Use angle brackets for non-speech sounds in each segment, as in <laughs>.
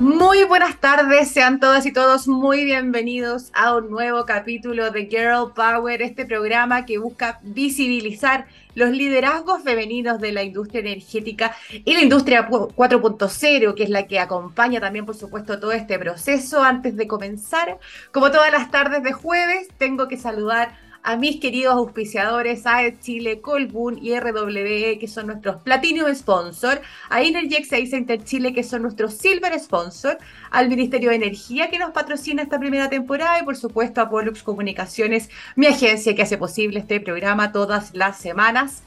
Muy buenas tardes, sean todas y todos muy bienvenidos a un nuevo capítulo de Girl Power, este programa que busca visibilizar los liderazgos femeninos de la industria energética y la industria 4.0, que es la que acompaña también, por supuesto, todo este proceso. Antes de comenzar, como todas las tardes de jueves, tengo que saludar a mis queridos auspiciadores, AED Chile, Colbún y RWE, que son nuestros Platinum Sponsor, a Energex e Center Chile, que son nuestros Silver Sponsor, al Ministerio de Energía, que nos patrocina esta primera temporada, y por supuesto a Pollux Comunicaciones, mi agencia que hace posible este programa todas las semanas.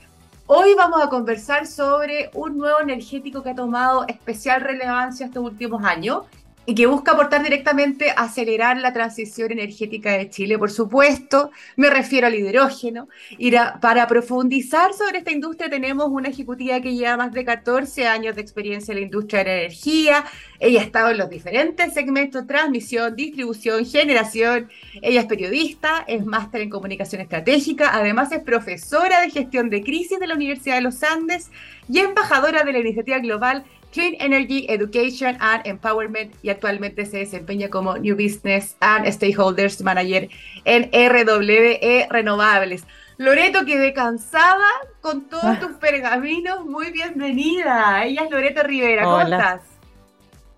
Hoy vamos a conversar sobre un nuevo energético que ha tomado especial relevancia estos últimos años y que busca aportar directamente a acelerar la transición energética de Chile, por supuesto, me refiero al hidrógeno. Y para profundizar sobre esta industria tenemos una ejecutiva que lleva más de 14 años de experiencia en la industria de la energía. Ella ha estado en los diferentes segmentos, transmisión, distribución, generación. Ella es periodista, es máster en comunicación estratégica, además es profesora de gestión de crisis de la Universidad de los Andes y embajadora de la iniciativa global Clean Energy Education and Empowerment y actualmente se desempeña como New Business and Stakeholders Manager en RWE Renovables. Loreto, quedé cansada con todos ah. tus pergaminos. Muy bienvenida. Ella es Loreto Rivera. ¿Cómo estás?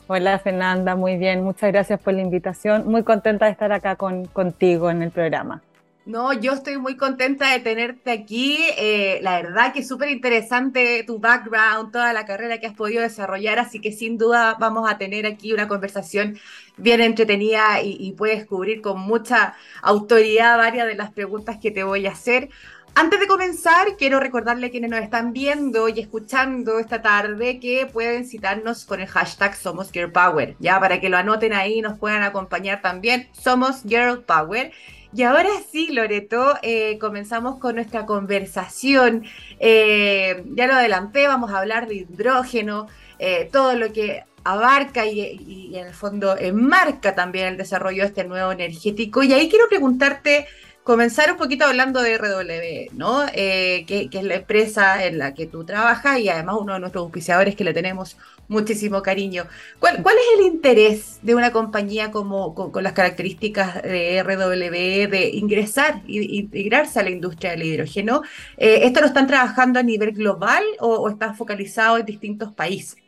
Hola Fernanda, muy bien. Muchas gracias por la invitación. Muy contenta de estar acá con, contigo en el programa. No, yo estoy muy contenta de tenerte aquí. Eh, la verdad que es súper interesante tu background, toda la carrera que has podido desarrollar, así que sin duda vamos a tener aquí una conversación bien entretenida y, puedes cubrir con mucha autoridad varias de las preguntas que te voy a hacer. Antes de comenzar, quiero recordarle a quienes nos están viendo y escuchando esta tarde que pueden citarnos con el hashtag Somos Girl Power, ya para que lo anoten ahí y nos puedan acompañar también. Somos Girl Power. Y ahora sí, Loreto, eh, comenzamos con nuestra conversación. Eh, ya lo adelanté, vamos a hablar de hidrógeno, eh, todo lo que abarca y, en el fondo enmarca también el desarrollo de este nuevo energético. Y ahí quiero preguntarte comenzar un poquito hablando de RW, ¿no? Eh, que, es la empresa en la que tú trabajas y además uno de nuestros auspiciadores que le tenemos muchísimo cariño. ¿Cuál, es el interés de una compañía como con, las características de RW de ingresar e integrarse a la industria del hidrógeno? Eh, ¿Esto lo están trabajando a nivel global o, o está focalizado en distintos países?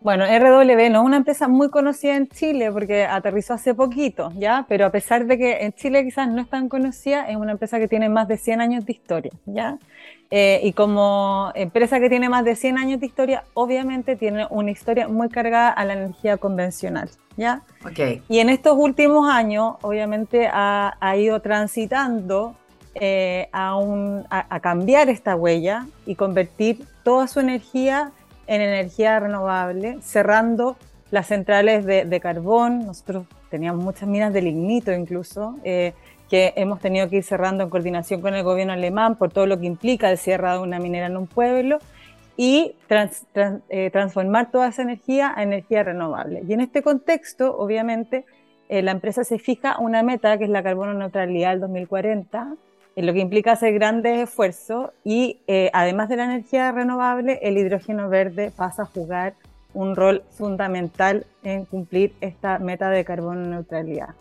Bueno, RW no es una empresa muy conocida en Chile porque aterrizó hace poquito, ¿ya? Pero a pesar de que en Chile quizás no es tan conocida, es una empresa que tiene más de 100 años de historia, ¿ya? Eh, y como empresa que tiene más de 100 años de historia, obviamente tiene una historia muy cargada a la energía convencional, ¿ya? Okay. Y en estos últimos años, obviamente, ha, ido transitando eh, a, a cambiar esta huella y convertir toda su energía en energía renovable, cerrando las centrales de, carbón. Nosotros teníamos muchas minas de lignito incluso, eh, que hemos tenido que ir cerrando en coordinación con el gobierno alemán por todo lo que implica el cierre de una minera en un pueblo y eh, transformar toda esa energía a energía renovable. Y en este contexto, obviamente, eh, la empresa se fija una meta que es la carbono neutralidad del 2040 lo que implica hacer grandes esfuerzos y eh, además de la energía renovable, el hidrógeno verde pasa a jugar un rol fundamental en cumplir esta meta de carbono neutralidad.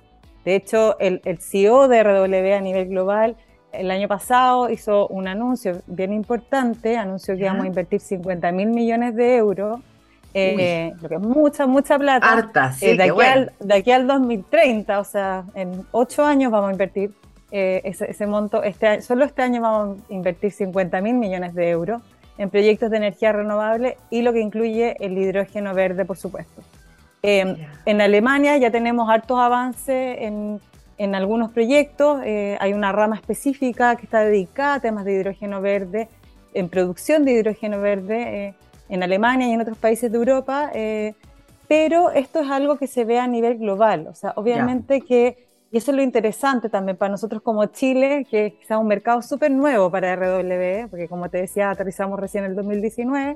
De hecho, el, CEO de RW a nivel global el año pasado hizo un anuncio bien importante, anunció que íbamos a invertir 50 mil millones de euros, eh, lo que es mucha, mucha plata. Harta, sí, eh, de, aquí al, de aquí al 2030, o sea, en ocho años vamos a invertir eh, ese, monto. Este, solo este año vamos a invertir 50 mil millones de euros en proyectos de energía renovable y lo que incluye el hidrógeno verde, por supuesto. Em, en Alemania ya tenemos hartos avances en, en algunos proyectos. Eh, hay una rama específica que está dedicada a temas de hidrógeno verde, en producción de hidrógeno verde eh, en Alemania y en otros países de Europa. pero esto es algo que se ve a nivel global. O sea, obviamente que y eso es lo interesante también para nosotros como Chile, que es quizá un mercado súper nuevo para RW, porque como te decía, aterrizamos recién en el 2019.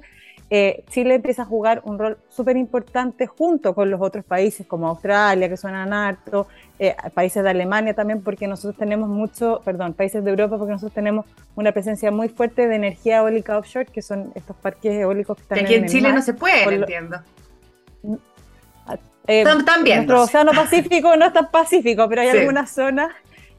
Eh, Chile empieza a jugar un rol súper importante junto con los otros países como Australia, que suenan harto, eh, países de Alemania también, porque nosotros tenemos mucho, perdón, países de Europa, porque nosotros tenemos una presencia muy fuerte de energía eólica offshore, que son estos parques eólicos que están que aquí en, Chile no se puede, entiendo. Eh, también. Nuestro océano Pacífico no es tan pacífico, pero hay algunas zonas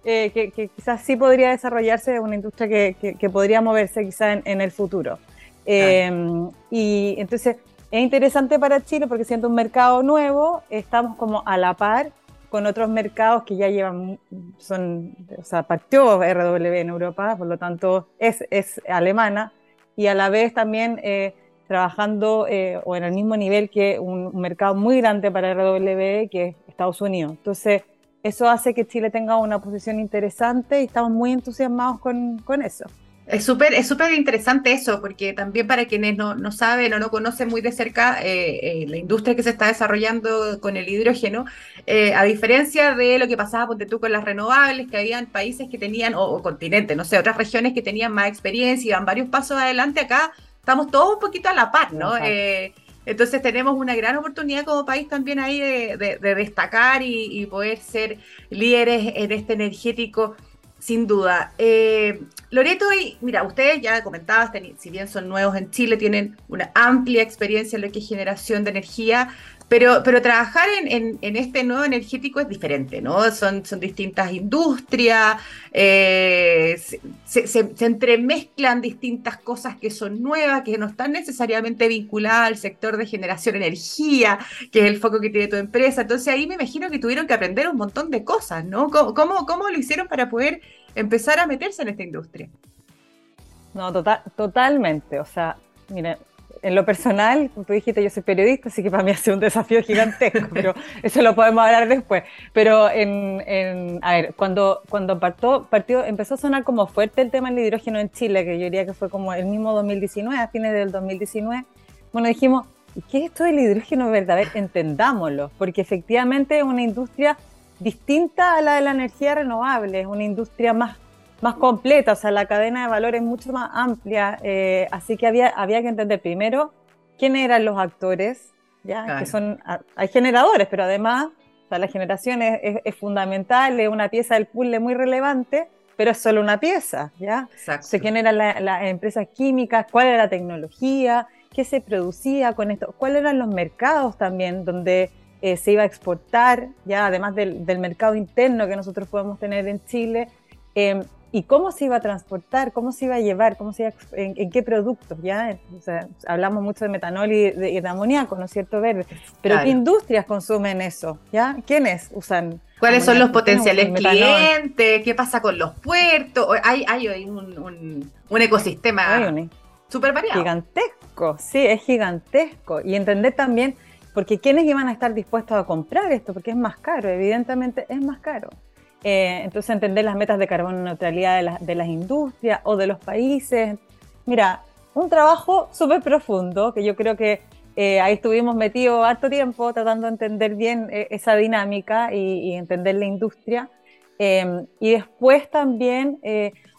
eh, que, quizás sí podría desarrollarse una industria que, podría moverse quizás en, el futuro. Em, y entonces es interesante para Chile porque siendo un mercado nuevo, estamos como a la par con otros mercados que ya llevan, son, o sea, partió RW en Europa, por lo tanto es, es alemana, y a la vez también eh, trabajando eh, o en el mismo nivel que un, mercado muy grande para RW, que es Estados Unidos. Entonces, eso hace que Chile tenga una posición interesante y estamos muy entusiasmados con, con eso. Es súper es súper interesante eso, porque también para quienes no, no saben o no conocen muy de cerca eh, eh, la industria que se está desarrollando con el hidrógeno, eh, a diferencia de lo que pasaba, ponte tú, con las renovables, que habían países que tenían, o, continentes, no sé, otras regiones que tenían más experiencia y iban varios pasos adelante, acá estamos todos un poquito a la par, ¿no? entonces tenemos una gran oportunidad como país también ahí de, destacar y, y poder ser líderes en este energético sin duda. Eh, Loreto, y mira, ustedes ya comentabas, si bien son nuevos en Chile, tienen una amplia experiencia en lo que es generación de energía, pero, pero trabajar en, este nuevo energético es diferente, ¿no? Son, son distintas industrias, eh, se, entremezclan distintas cosas que son nuevas, que no están necesariamente vinculadas al sector de generación de energía, que es el foco que tiene tu empresa. Entonces ahí me imagino que tuvieron que aprender un montón de cosas, ¿no? ¿Cómo, cómo, lo hicieron para poder empezar a meterse en esta industria? No, total, totalmente. O sea, mira, en lo personal, como tú dijiste, yo soy periodista, así que para mí ha sido un desafío gigantesco, <laughs> pero eso lo podemos hablar después. Pero, en, a ver, cuando, cuando partió, partió, empezó a sonar como fuerte el tema del hidrógeno en Chile, que yo diría que fue como el mismo 2019, a fines del 2019, bueno, dijimos, ¿qué es esto del hidrógeno verde? A ver, entendámoslo, porque efectivamente es una industria distinta a la de la energía renovable, es una industria más más completa, o sea, la cadena de valor es mucho más amplia, eh, así que había, había que entender primero quiénes eran los actores, ¿ya? que son, hay generadores, pero además o sea, la generación es, es, fundamental, es una pieza del puzzle muy relevante, pero es solo una pieza, ¿ya? Exacto. quién eran las empresas químicas, cuál era la tecnología, qué se producía con esto, cuáles eran los mercados también donde eh, se iba a exportar, ya además del, del, mercado interno que nosotros podemos tener en Chile, eh, y cómo se iba a transportar, cómo se iba a llevar, cómo se en, qué productos, ¿ya? hablamos mucho de metanol y de, amoníaco, ¿no es cierto, verde? Pero ¿qué industrias consumen eso, ¿ya? ¿Quiénes usan? ¿Cuáles son los potenciales clientes? ¿Qué pasa con los puertos? Hay, hay un, un, ecosistema súper variado. Gigantesco, sí, es gigantesco. Y entender también, porque ¿quiénes iban a estar dispuestos a comprar esto? Porque es más caro, evidentemente es más caro. Eh, entonces, entender las metas de carbono neutralidad de, las industrias o de los países. Mira, un trabajo súper profundo que yo creo que eh, ahí estuvimos metidos harto tiempo tratando de entender bien eh, esa dinámica y, entender la industria. y después también,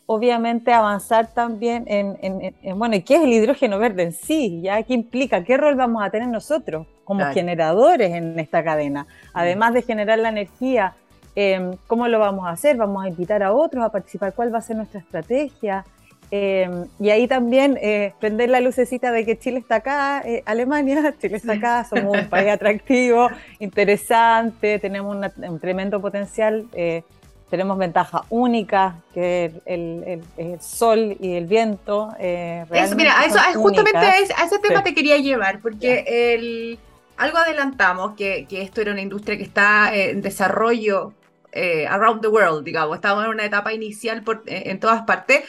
obviamente, avanzar también en, en, bueno, ¿y qué es el hidrógeno verde en sí? ¿ya? ¿Qué implica? ¿Qué rol vamos a tener nosotros como generadores en esta cadena? Además de generar la energía Em, ¿Cómo lo vamos a hacer? ¿Vamos a invitar a otros a participar? ¿Cuál va a ser nuestra estrategia? Em, y ahí también eh, prender la lucecita de que Chile está acá, eh, Alemania, <laughs> Chile está acá, somos un <laughs> país atractivo, interesante, tenemos un tremendo potencial, eh, tenemos ventajas únicas, que el, el, sol y el viento. Eso, mira, eso, justamente a ese, tema te quería llevar, porque el, algo adelantamos, que, que, esto era una industria que está en desarrollo eh, around the world, digamos, estamos en una etapa inicial por, eh, en todas partes,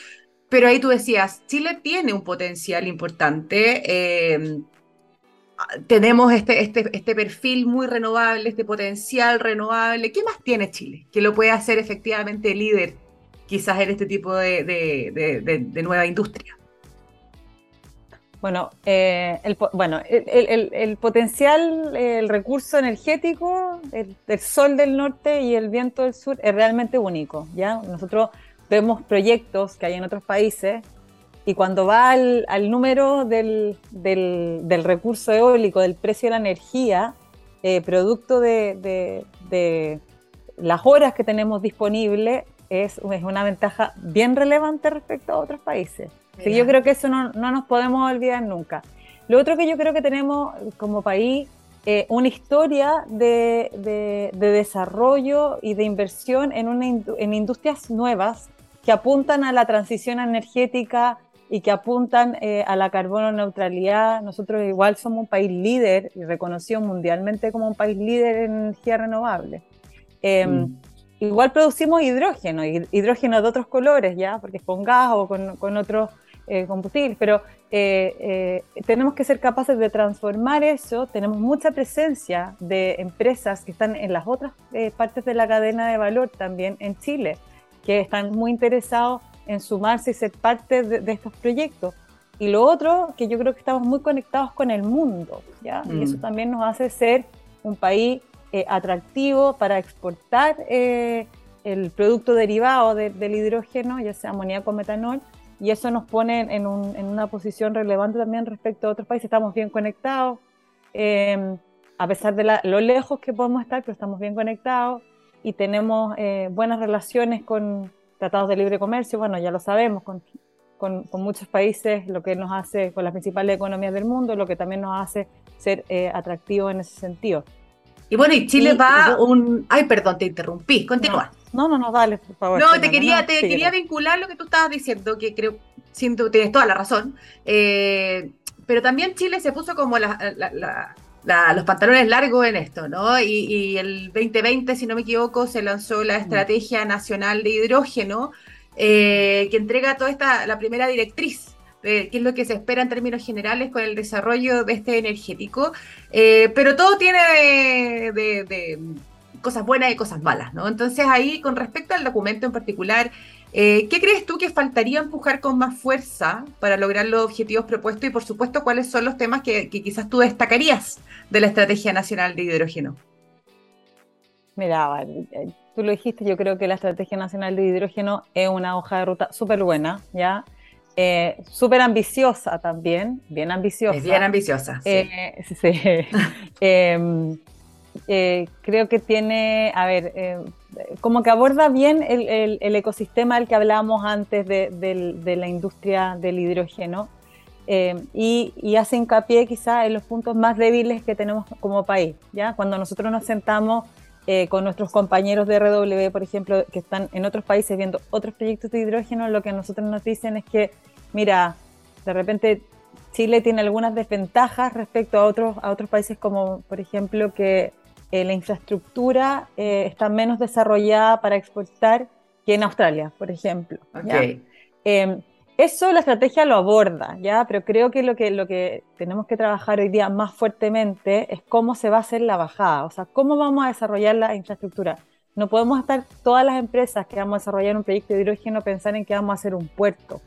pero ahí tú decías, Chile tiene un potencial importante, eh, tenemos este, este, este perfil muy renovable, este potencial renovable, ¿qué más tiene Chile que lo puede hacer efectivamente líder quizás en este tipo de, de nueva industria? Bueno, eh, el, bueno el, potencial, el recurso energético del sol del norte y el viento del sur es realmente único. ¿ya? Nosotros vemos proyectos que hay en otros países y cuando va al, número del, recurso eólico, del precio de la energía, eh, producto de, las horas que tenemos disponibles, es, es una ventaja bien relevante respecto a otros países yo creo que eso no, no, nos podemos olvidar nunca. Lo otro que yo creo que tenemos como país eh, una historia de, de, desarrollo y de inversión en, una, en industrias nuevas que apuntan a la transición energética y que apuntan eh, a la carbono neutralidad. Nosotros igual somos un país líder y reconocido mundialmente como un país líder en energía renovable. Em, mm. Igual producimos hidrógeno, hidrógeno de otros colores, ¿ya? Porque es con gas o con, con otros eh, combustibles, pero eh, tenemos que ser capaces de transformar eso. Tenemos mucha presencia de empresas que están en las otras partes de la cadena de valor también en Chile que están muy interesados en sumarse y ser parte de, estos proyectos. Y lo otro, que yo creo que estamos muy conectados con el mundo, ¿ya? Y eso mm. también nos hace ser un país eh, atractivo para exportar eh, el producto derivado del hidrógeno, ya sea amoníaco o metanol, y eso nos pone en, una posición relevante también respecto a otros países. Estamos bien conectados, eh, a pesar de lo lejos que podemos estar, pero estamos bien conectados y tenemos eh, buenas relaciones con tratados de libre comercio, bueno, ya lo sabemos, con, con, muchos países, lo que nos hace, con las principales economías del mundo, lo que también nos hace ser eh, atractivos en ese sentido. Y bueno, y Chile va un... Ay, perdón, te interrumpí, continúa. No, no, no, dale, por favor. No, te quería, te quería vincular lo que tú estabas diciendo, que creo, siento, tienes toda la razón, eh, pero también Chile se puso como la, la los pantalones largos en esto, ¿no? Y, el 2020, si no me equivoco, se lanzó la mm. Estrategia Nacional de Hidrógeno, eh, que entrega toda esta, la primera directriz de qué es lo que se espera en términos generales con el desarrollo de este energético, eh, pero todo tiene de, cosas buenas y cosas malas, ¿no? Entonces ahí, con respecto al documento en particular, eh, ¿Qué crees tú que faltaría empujar con más fuerza para lograr los objetivos propuestos? Y por supuesto, ¿cuáles son los temas que, quizás tú destacarías de la Estrategia Nacional de Hidrógeno? Mira, eh, tú lo dijiste, yo creo que la Estrategia Nacional de Hidrógeno es una hoja de ruta súper buena, ¿ya? Eh, súper ambiciosa también, bien ambiciosa. Es bien ambiciosa. Sí. sí. <laughs> Em, creo que tiene, a ver, como que aborda bien el, ecosistema del que hablábamos antes de, la industria del hidrógeno eh, y, hace hincapié quizá en los puntos más débiles que tenemos como país. ¿ya? Cuando nosotros nos sentamos eh, con nuestros compañeros de RW, por ejemplo, que están en otros países viendo otros proyectos de hidrógeno, lo que nosotros nos dicen es que, mira, de repente Chile tiene algunas desventajas respecto a otros, a otros países como, por ejemplo, que eh, la infraestructura eh, está menos desarrollada para exportar que en Australia, por ejemplo. Em, eso la estrategia lo aborda, ¿ya? pero creo que lo, que lo que tenemos que trabajar hoy día más fuertemente es cómo se va a hacer la bajada, o sea, cómo vamos a desarrollar la infraestructura. No podemos estar todas las empresas que vamos a desarrollar un proyecto de hidrógeno pensar en que vamos a hacer un puerto,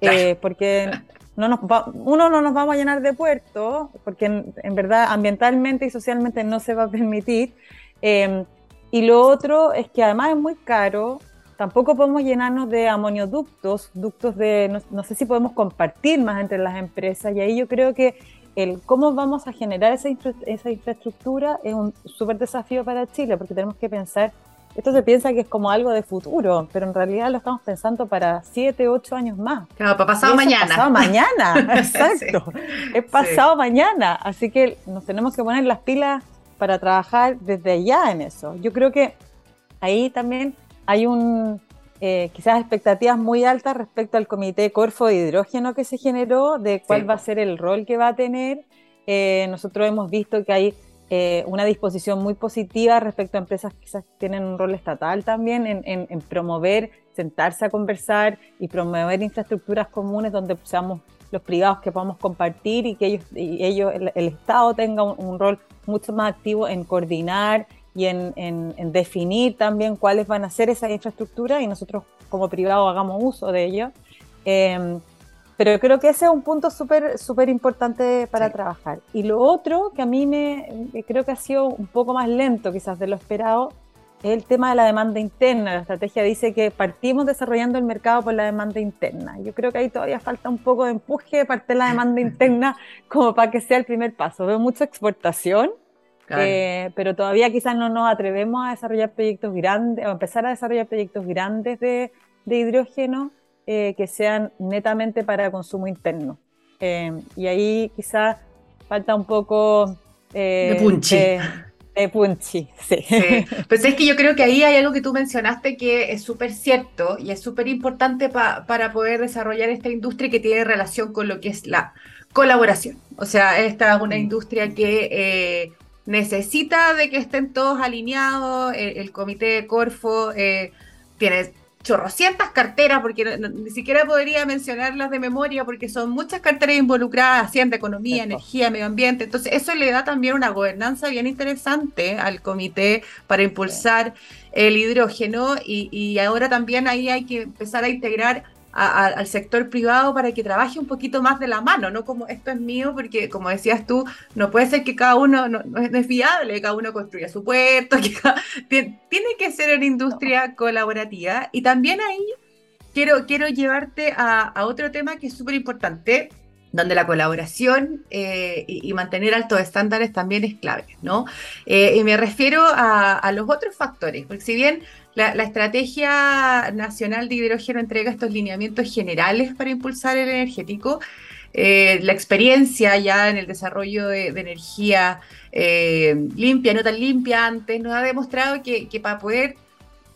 eh, <laughs> porque no nos uno no nos vamos a llenar de puertos, porque en, verdad ambientalmente y socialmente no se va a permitir. Em, y lo otro es que además es muy caro, tampoco podemos llenarnos de amonioductos, ductos de, no, sé si podemos compartir más entre las empresas, y ahí yo creo que el cómo vamos a generar esa, esa infraestructura es un súper desafío para Chile, porque tenemos que pensar esto se piensa que es como algo de futuro, pero en realidad lo estamos pensando para siete, ocho años más. Claro, para pasado mañana. Pasado mañana, <laughs> exacto. Es pasado mañana. Así que nos tenemos que poner las pilas para trabajar desde ya en eso. Yo creo que ahí también hay un eh, quizás expectativas muy altas respecto al comité Corfo de hidrógeno que se generó, de cuál va a ser el rol que va a tener. Eh, nosotros hemos visto que hay eh, una disposición muy positiva respecto a empresas que quizás tienen un rol estatal también en, promover, sentarse a conversar y promover infraestructuras comunes donde seamos los privados que podamos compartir y que ellos, y ellos el, Estado tenga un, rol mucho más activo en coordinar y en, definir también cuáles van a ser esas infraestructuras y nosotros como privados hagamos uso de ello. Eh, pero creo que ese es un punto súper súper importante para trabajar. Y lo otro que a mí me creo que ha sido un poco más lento quizás de lo esperado es el tema de la demanda interna. La estrategia dice que partimos desarrollando el mercado por la demanda interna. Yo creo que ahí todavía falta un poco de empuje de parte de la demanda <laughs> interna como para que sea el primer paso. Veo mucha exportación, eh, pero todavía quizás no nos atrevemos a desarrollar proyectos grandes o empezar a desarrollar proyectos grandes de, de hidrógeno eh, que sean netamente para consumo interno. Eh, y ahí quizás falta un poco de punchi. De, punchi, sí. <laughs> Pues es que yo creo que ahí hay algo que tú mencionaste que es súper cierto y es súper importante para poder desarrollar esta industria que tiene relación con lo que es la colaboración. O sea, esta es una mm. industria que eh, necesita de que estén todos alineados. El, comité de Corfo eh, tiene chorrocientas carteras, porque ni siquiera podría mencionarlas de memoria, porque son muchas carteras involucradas, Hacienda, Economía, Energía, Medio Ambiente. Entonces, eso le da también una gobernanza bien interesante al comité para impulsar el hidrógeno y, y ahora también ahí hay que empezar a integrar al sector privado para que trabaje un poquito más de la mano, no como esto es mío, porque como decías tú, no puede ser que cada uno, no, es, viable, cada uno construya su puerto, <laughs> que tiene que ser una industria colaborativa. Y también ahí quiero, quiero llevarte a, otro tema que es súper importante, donde la colaboración eh, y, mantener altos estándares también es clave, ¿no? Eh, y me refiero a, a, los otros factores, porque si bien la, Estrategia Nacional de Hidrógeno entrega estos lineamientos generales para impulsar el energético. Eh, la experiencia ya en el desarrollo de, energía eh, limpia, no tan limpia antes, nos ha demostrado que, para poder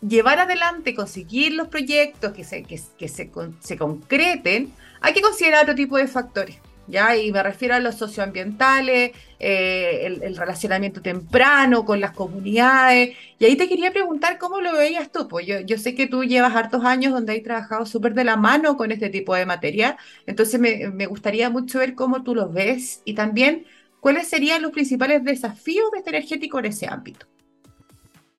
llevar adelante, conseguir los proyectos que se, que, se, se concreten, hay que considerar otro tipo de factores. ¿Ya? Y me refiero a los socioambientales, eh, el, relacionamiento temprano con las comunidades. Y ahí te quería preguntar cómo lo veías tú. Pues yo, yo sé que tú llevas hartos años donde has trabajado súper de la mano con este tipo de materia, entonces me, me gustaría mucho ver cómo tú los ves y también cuáles serían los principales desafíos de este energético en ese ámbito.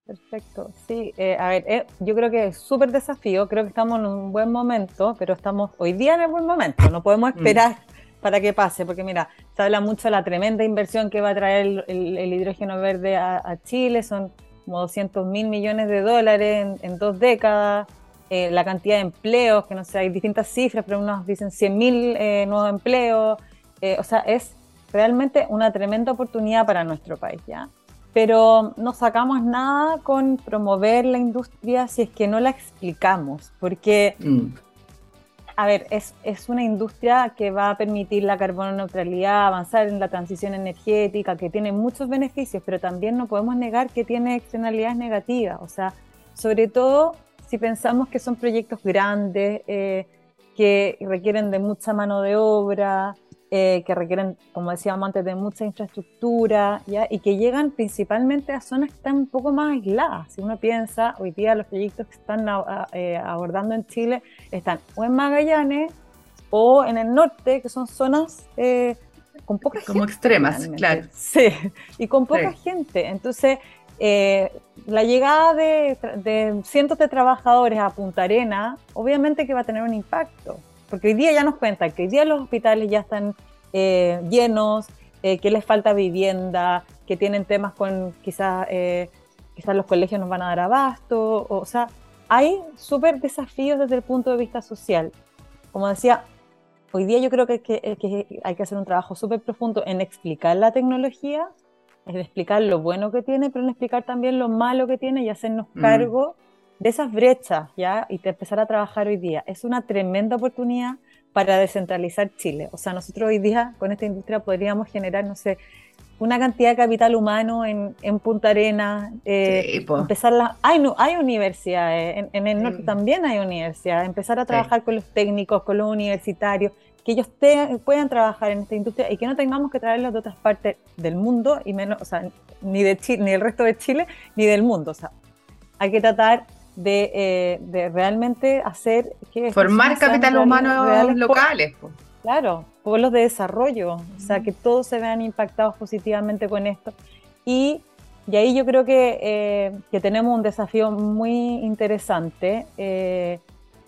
Perfecto, sí, eh, a ver, eh, yo creo que es súper desafío, creo que estamos en un buen momento, pero estamos hoy día en el buen momento, no podemos mm. esperar para que pase, porque mira, se habla mucho de la tremenda inversión que va a traer el, hidrógeno verde a, Chile, son como 200 mil millones de dólares en, dos décadas, eh, la cantidad de empleos, que no sé, hay distintas cifras, pero unos dicen 100 mil eh, nuevos empleos, eh, o sea, es realmente una tremenda oportunidad para nuestro país, ¿ya? Pero no sacamos nada con promover la industria si es que no la explicamos, porque... Mm a ver, es, es, una industria que va a permitir la carbono neutralidad, avanzar en la transición energética, que tiene muchos beneficios, pero también no podemos negar que tiene externalidades negativas. O sea, sobre todo si pensamos que son proyectos grandes, eh, que requieren de mucha mano de obra, eh, que requieren, como decíamos antes, de mucha infraestructura, ¿ya? y que llegan principalmente a zonas que están un poco más aisladas. Si uno piensa, hoy día los proyectos que están eh, abordando en Chile están o en Magallanes o en el norte, que son zonas eh, con poca gente. Como extremas, claro. Sí, y con poca gente. Entonces, la llegada de, de cientos de trabajadores a Punta Arena, obviamente que va a tener un impacto porque hoy día ya nos cuentan que hoy día los hospitales ya están eh, llenos, eh, que les falta vivienda, que tienen temas con quizás eh, quizás los colegios nos van a dar abasto, o, sea, hay súper desafíos desde el punto de vista social. Como decía, hoy día yo creo que, que hay que hacer un trabajo súper profundo en explicar la tecnología, en explicar lo bueno que tiene, pero en explicar también lo malo que tiene y hacernos mm. cargo de esas brechas, ¿ya? Y de empezar a trabajar hoy día. Es una tremenda oportunidad para descentralizar Chile. O sea, nosotros hoy día con esta industria podríamos generar, no sé, una cantidad de capital humano en, en Punta Arena, eh, empezar la, hay, no, hay universidades, en, el norte también hay universidades, empezar a trabajar con los técnicos, con los universitarios, que ellos puedan trabajar en esta industria y que no tengamos que traerlos de otras partes del mundo, y menos, o sea, ni, de Chile, ni del resto de Chile, ni del mundo. O sea, hay que tratar eh, de, realmente hacer que... Formar capital humano locales. claro, pueblos de desarrollo, o sea, que todos se vean impactados positivamente con esto. Y, y ahí yo creo que, eh, que, tenemos un desafío muy interesante. Eh,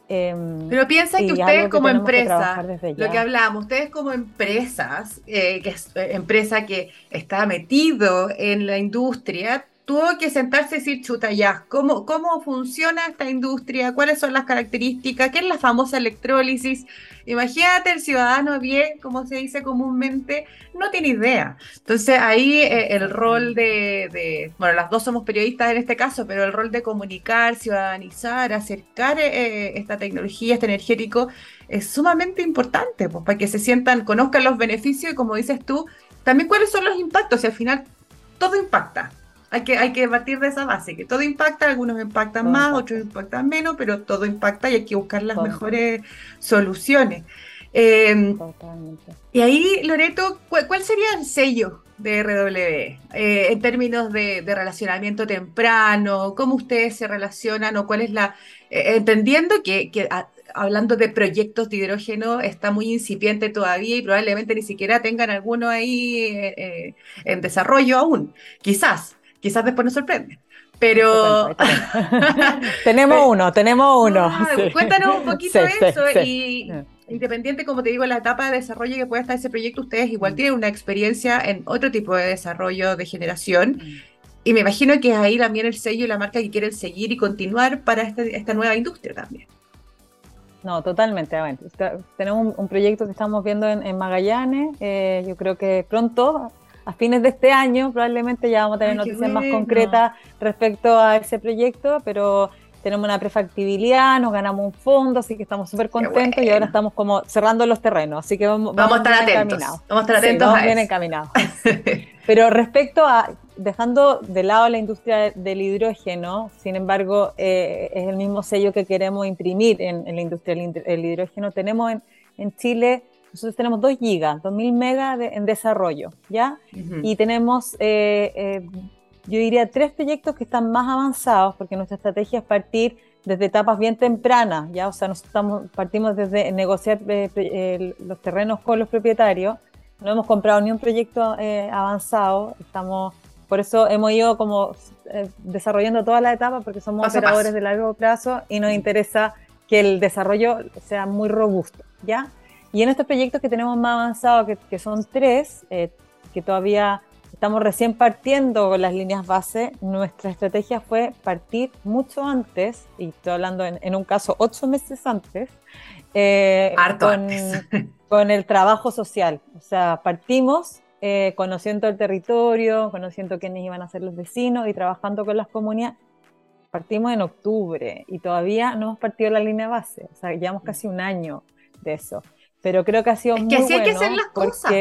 em, Pero piensa que ustedes como empresa, lo que hablamos, ustedes como empresas, que es empresa que está metido en la industria, tuvo que sentarse y decir, chuta, ya, ¿cómo, ¿cómo funciona esta industria? ¿Cuáles son las características? ¿Qué es la famosa electrólisis? Imagínate, el ciudadano bien, como se dice comúnmente, no tiene idea. Entonces ahí eh, el rol de, bueno, las dos somos periodistas en este caso, pero el rol de comunicar, ciudadanizar, acercar eh, esta tecnología, este energético, es sumamente importante, pues, para que se sientan, conozcan los beneficios y como dices tú, también cuáles son los impactos, y al final todo impacta. Hay que, hay que partir de esa base, que todo impacta, algunos impactan más, otros impactan menos, pero todo impacta y hay que buscar las mejores soluciones. Eh, y ahí, Loreto, ¿cuál, sería el sello de RWE eh, en términos de, relacionamiento temprano? ¿Cómo ustedes se relacionan o cuál es la... Eh, entendiendo que, hablando de proyectos de hidrógeno está muy incipiente todavía y probablemente ni siquiera tengan alguno ahí en desarrollo aún. Quizás, quizás después nos sorprende. Pero <laughs> tenemos uno, tenemos uno. Ah, cuéntanos un poquito de eso y independiente, como te digo, la etapa de desarrollo que pueda estar ese proyecto, ustedes igual mm. tienen una experiencia en otro tipo de desarrollo de generación. Mm. Y me imagino que es ahí también el sello y la marca que quieren seguir y continuar para este, esta nueva industria también. No, totalmente. tenemos un, proyecto que estamos viendo en, Magallanes. Eh, yo creo que pronto, a fines de este año, probablemente ya vamos a tener noticias más concretas respecto a ese proyecto, pero tenemos una prefactibilidad, nos ganamos un fondo, así que estamos súper contentos y ahora estamos como cerrando los terrenos, así que vamos, vamos, a estar atentos. Vamos a estar atentos. vamos bien encaminados. <laughs> Pero respecto a, dejando de lado la industria del hidrógeno, sin embargo, eh, es el mismo sello que queremos imprimir en, la industria del hidrógeno. Tenemos en, en, Chile, nosotros tenemos 2 gigas, 2000 megas en desarrollo, ¿ya? Y tenemos... Eh, eh, yo diría tres proyectos que están más avanzados, porque nuestra estrategia es partir desde etapas bien tempranas, ya, o sea, nos estamos, partimos desde negociar eh, los terrenos con los propietarios, no hemos comprado ni un proyecto eh, avanzado, estamos, por eso hemos ido como eh, desarrollando todas las etapas, porque somos operadores de largo plazo y nos interesa que el desarrollo sea muy robusto, ¿ya? Y en estos proyectos que tenemos más avanzados, que, que son tres, que todavía estamos recién partiendo con las líneas base. Nuestra estrategia fue partir mucho antes, y estoy hablando en, un caso ocho meses antes, eh, <laughs> con, el trabajo social. O sea, partimos eh, conociendo el territorio, conociendo quiénes iban a ser los vecinos y trabajando con las comunidades. Partimos en octubre y todavía no hemos partido la línea base. O sea, llevamos casi un año de eso pero creo que ha sido es que así hay que hacer las cosas.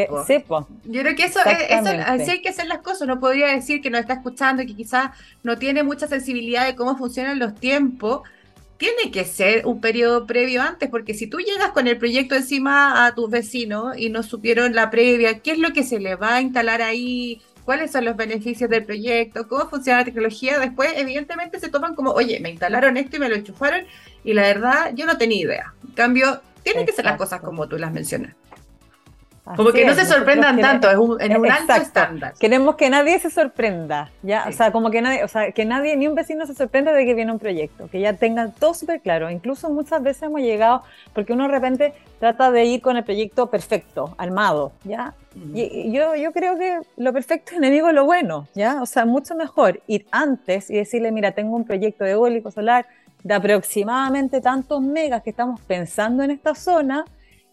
Yo creo que eso, eso, así hay que hacer las cosas. No podría decir que nos está escuchando y que quizás no tiene mucha sensibilidad de cómo funcionan los tiempos. Tiene que ser un periodo previo antes, porque si tú llegas con el proyecto encima a tus vecinos y no supieron la previa, qué es lo que se le va a instalar ahí, cuáles son los beneficios del proyecto, cómo funciona la tecnología, después evidentemente se toman como, oye, me instalaron esto y me lo enchufaron y la verdad yo no tenía idea. En cambio, tienen que ser las cosas como tú las mencionas. Como que no se sorprendan tanto, es un, en un alto estándar. Queremos que nadie se sorprenda, ya, o sea, como que nadie, o sea, que nadie, ni un vecino se sorprenda de que viene un proyecto, que ya tengan todo súper claro. Incluso muchas veces hemos llegado, porque uno de repente trata de ir con el proyecto perfecto, armado, ya. Y yo, yo creo que lo perfecto es enemigo de lo bueno, ya, o sea, mucho mejor ir antes y decirle, mira, tengo un proyecto de eólico solar, de aproximadamente tantos megas que estamos pensando en esta zona,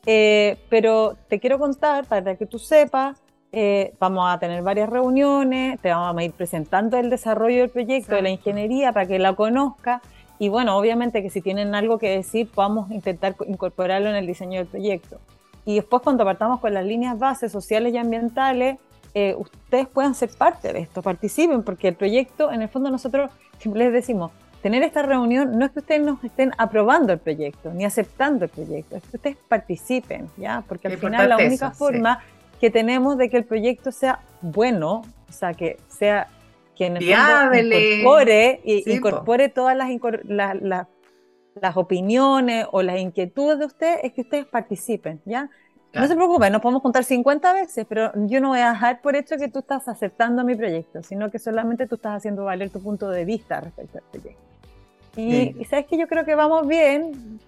eh, pero te quiero contar para que tú sepas, eh, vamos a tener varias reuniones, te vamos a ir presentando el desarrollo del proyecto, de la ingeniería, para que la conozca. Y bueno, obviamente que si tienen algo que decir, podamos intentar incorporarlo en el diseño del proyecto. Y después cuando partamos con las líneas bases sociales y ambientales, eh, ustedes puedan ser parte de esto, participen, porque el proyecto, en el fondo nosotros siempre les decimos, tener esta reunión no es que ustedes nos estén aprobando el proyecto, ni aceptando el proyecto, es que ustedes participen, ¿ya? Porque al final la única forma que tenemos de que el proyecto sea bueno, o sea, que sea que en el incorpore, y, incorpore todas las, las opiniones o las inquietudes de ustedes, es que ustedes participen, ¿ya? No se preocupen, nos podemos contar 50 veces, pero yo no voy a dejar por hecho que tú estás aceptando mi proyecto, sino que solamente tú estás haciendo valer tu punto de vista respecto al proyecto. Y, sabes que yo creo que vamos bien.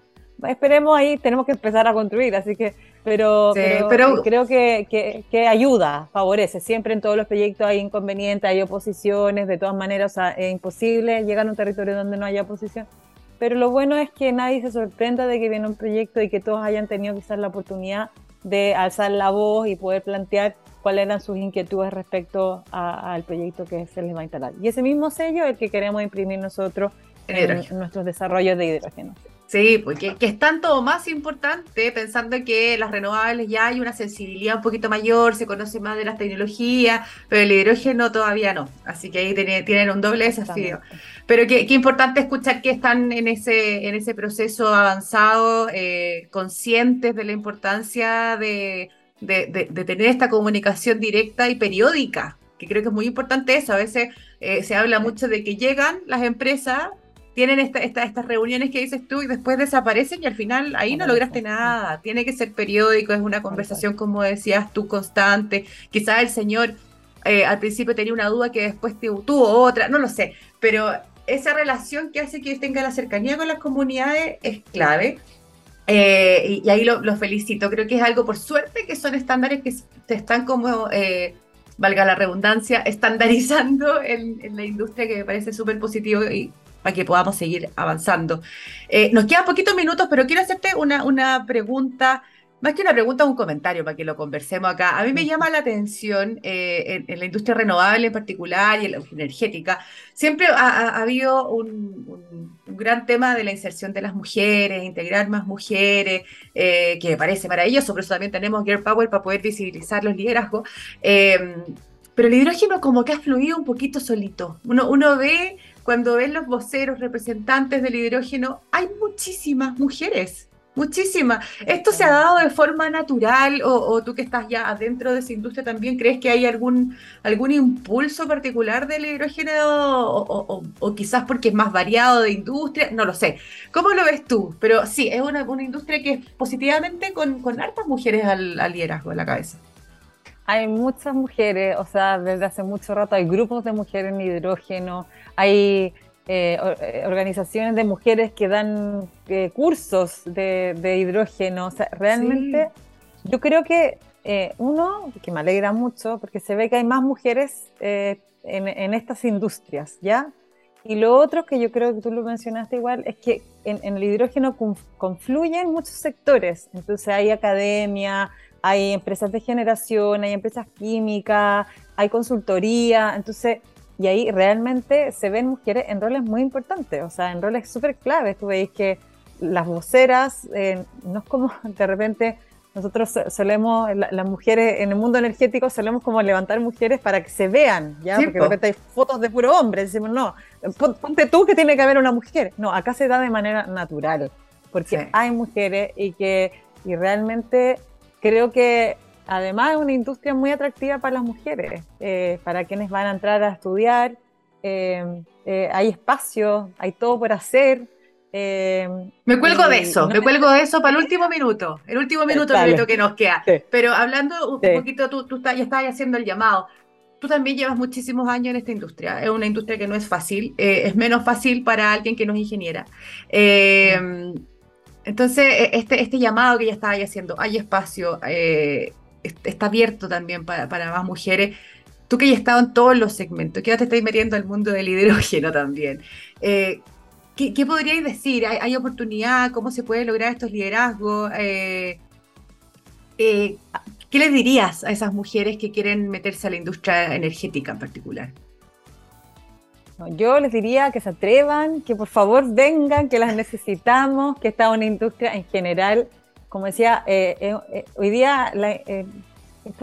Esperemos ahí, tenemos que empezar a construir, así que, pero, pero, creo que, que, ayuda, favorece. Siempre en todos los proyectos hay inconvenientes, hay oposiciones, de todas maneras, es imposible llegar a un territorio donde no haya oposición. Pero lo bueno es que nadie se sorprenda de que viene un proyecto y que todos hayan tenido quizás la oportunidad de alzar la voz y poder plantear cuáles eran sus inquietudes respecto al proyecto que se les va a instalar. Y ese mismo sello es el que queremos imprimir nosotros en, nuestros desarrollos de hidrógeno. Sí, porque que es tanto más importante pensando que las renovables ya hay una sensibilidad un poquito mayor, se conoce más de las tecnologías, pero el hidrógeno todavía no. Así que ahí tienen, un doble desafío. Pero qué, importante escuchar que están en ese, en ese proceso avanzado, eh, conscientes de la importancia de, tener esta comunicación directa y periódica, que creo que es muy importante eso. A veces eh, se habla mucho de que llegan las empresas tienen estas reuniones que dices tú y después desaparecen y al final ahí no lograste nada. Tiene que ser periódico, es una conversación, como decías tú, constante. Quizás el señor eh, al principio tenía una duda que después tuvo otra, no lo sé, pero esa relación que hace que tenga la cercanía con las comunidades es clave. Eh, y, ahí lo, felicito. Creo que es algo, por suerte, que son estándares que te están como, eh, valga la redundancia, estandarizando en, en la industria, que me parece súper positivo y para que podamos seguir avanzando. Eh, nos quedan poquitos minutos, pero quiero hacerte una, una pregunta, más que una pregunta, un comentario para que lo conversemos acá. A mí me llama la atención eh, en, la industria renovable en particular y en la energética, siempre ha, habido un, gran tema de la inserción de las mujeres, integrar más mujeres, eh, que me parece maravilloso, por eso también tenemos Girl Power para poder visibilizar los liderazgos. pero el hidrógeno como que ha fluido un poquito solito. Uno, uno ve cuando ven los voceros, representantes del hidrógeno, hay muchísimas mujeres, muchísimas. ¿Esto se ha dado de forma natural o, tú que estás ya adentro de esa industria también crees que hay algún, algún impulso particular del hidrógeno o, quizás porque es más variado de industria? No lo sé. ¿Cómo lo ves tú? Pero sí, es una, industria que es positivamente con, con hartas mujeres al, al liderazgo en la cabeza hay muchas mujeres, o sea, desde hace mucho rato hay grupos de mujeres en hidrógeno, hay eh, eh, organizaciones de mujeres que dan eh, cursos de, hidrógeno. O sea, realmente yo creo que uno, que me alegra mucho, porque se ve que hay más mujeres en, estas industrias, ¿ya? Y lo otro que yo creo que tú lo mencionaste igual es que en, el hidrógeno confluyen muchos sectores. Entonces hay academia, hay empresas de generación, hay empresas químicas, hay consultoría. Entonces y ahí realmente se ven mujeres en roles muy importantes, o sea, en roles súper claves. Tú veis que las voceras, eh, no es como <laughs> de repente nosotros solemos, las mujeres en el mundo energético solemos como levantar mujeres para que se vean, ¿ya? Porque de repente hay fotos de puro hombre, decimos, no, ponte tú que tiene que haber una mujer. No, acá se da de manera natural, porque hay mujeres y que y realmente creo que además es una industria muy atractiva para las mujeres, eh, para quienes van a entrar a estudiar. Eh, eh, hay espacio, hay todo por hacer. me cuelgo de eso, me cuelgo de eso para el último minuto, el último minuto que nos queda. Pero hablando un poquito, tú, tú ya estabas haciendo el llamado. Tú también llevas muchísimos años en esta industria. Es una industria que no es fácil, es menos fácil para alguien que no es ingeniera. Entonces, e, este, este llamado que ya estaba haciendo, hay espacio, está abierto también para, más mujeres. Tú que ya has estado en todos los segmentos, que ya te estás metiendo al mundo del hidrógeno también. Eh, ¿qué, ¿qué, podríais decir? ¿Hay, oportunidad? ¿Cómo se puede lograr estos liderazgos? Eh, eh, ¿Qué les dirías a esas mujeres que quieren meterse a la industria energética en particular? Yo les diría que se atrevan, que por favor vengan, que las necesitamos, que esta es una industria en general como decía, eh, eh, eh, hoy día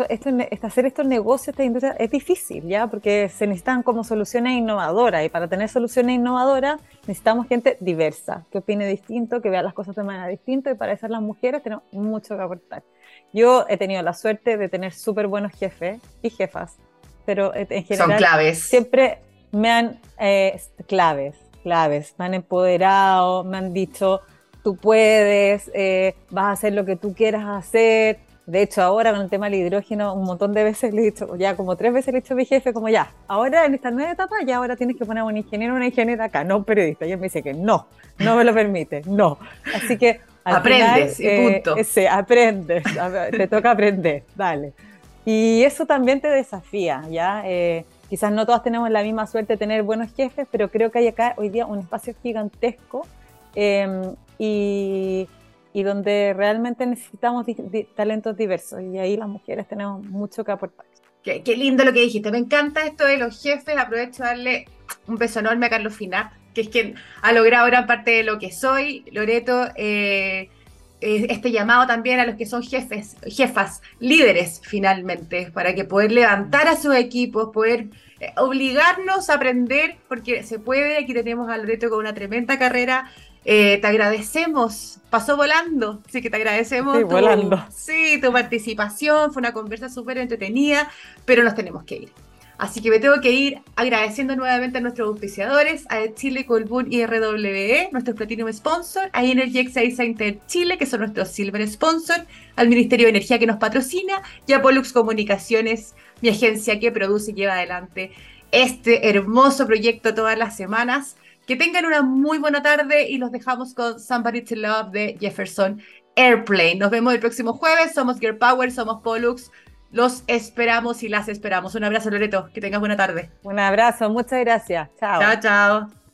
esto, hacer estos negocios, esta industria, es difícil, ¿ya? Porque se necesitan como soluciones innovadoras y para tener soluciones innovadoras necesitamos gente diversa, que opine distinto, que vea las cosas de manera distinta y para eso las mujeres tenemos mucho que aportar. Yo he tenido la suerte de tener súper buenos jefes y jefas, pero en general Son claves. siempre me han, claves, claves, me han empoderado, me han dicho tú puedes, eh, vas a hacer lo que tú quieras hacer. De hecho, ahora con el tema del hidrógeno, un montón de veces le he dicho, ya como tres veces le he dicho a mi jefe, como ya, ahora en esta nueva etapa, ya ahora tienes que poner a un ingeniero o una ingeniera acá, no un periodista. Y él me dice que no, no me lo permite, no. Así que. Aprendes y eh, punto. ese, aprendes, te toca aprender, dale. Y eso también te desafía, ¿ya? Eh, quizás no todas tenemos la misma suerte de tener buenos jefes, pero creo que hay acá hoy día un espacio gigantesco em, y, donde realmente necesitamos talentos diversos y ahí las mujeres tenemos mucho que aportar. Qué, lindo lo que dijiste, me encanta esto de los jefes, aprovecho a darle un beso enorme a Carlos Finat, que es quien ha logrado gran parte de lo que soy. Loreto, eh, este llamado también a los que son jefes, jefas, líderes finalmente, para que poder levantar a sus equipos, poder eh, obligarnos a aprender, porque se puede, aquí tenemos a Loreto con una tremenda carrera. te agradecemos, pasó volando, así que te agradecemos. Sí, volando. Sí, tu participación, fue una conversa súper entretenida, pero nos tenemos que ir. Así que me tengo que ir agradeciendo nuevamente a nuestros auspiciadores, a Chile, Colbún y RWE, nuestros Platinum Sponsor, a Energy Excise Center Chile, que son nuestros Silver Sponsor, al Ministerio de Energía que nos patrocina y a Pollux Comunicaciones, mi agencia que produce y lleva adelante este hermoso proyecto todas las semanas. Que tengan una muy buena tarde y los dejamos con Somebody to Love de Jefferson Airplane. Nos vemos el próximo jueves. Somos Gear Power, somos Pollux. Los esperamos y las esperamos. Un abrazo, Loreto. Que tengas buena tarde. Un abrazo, muchas gracias. Chao. Chao, chao.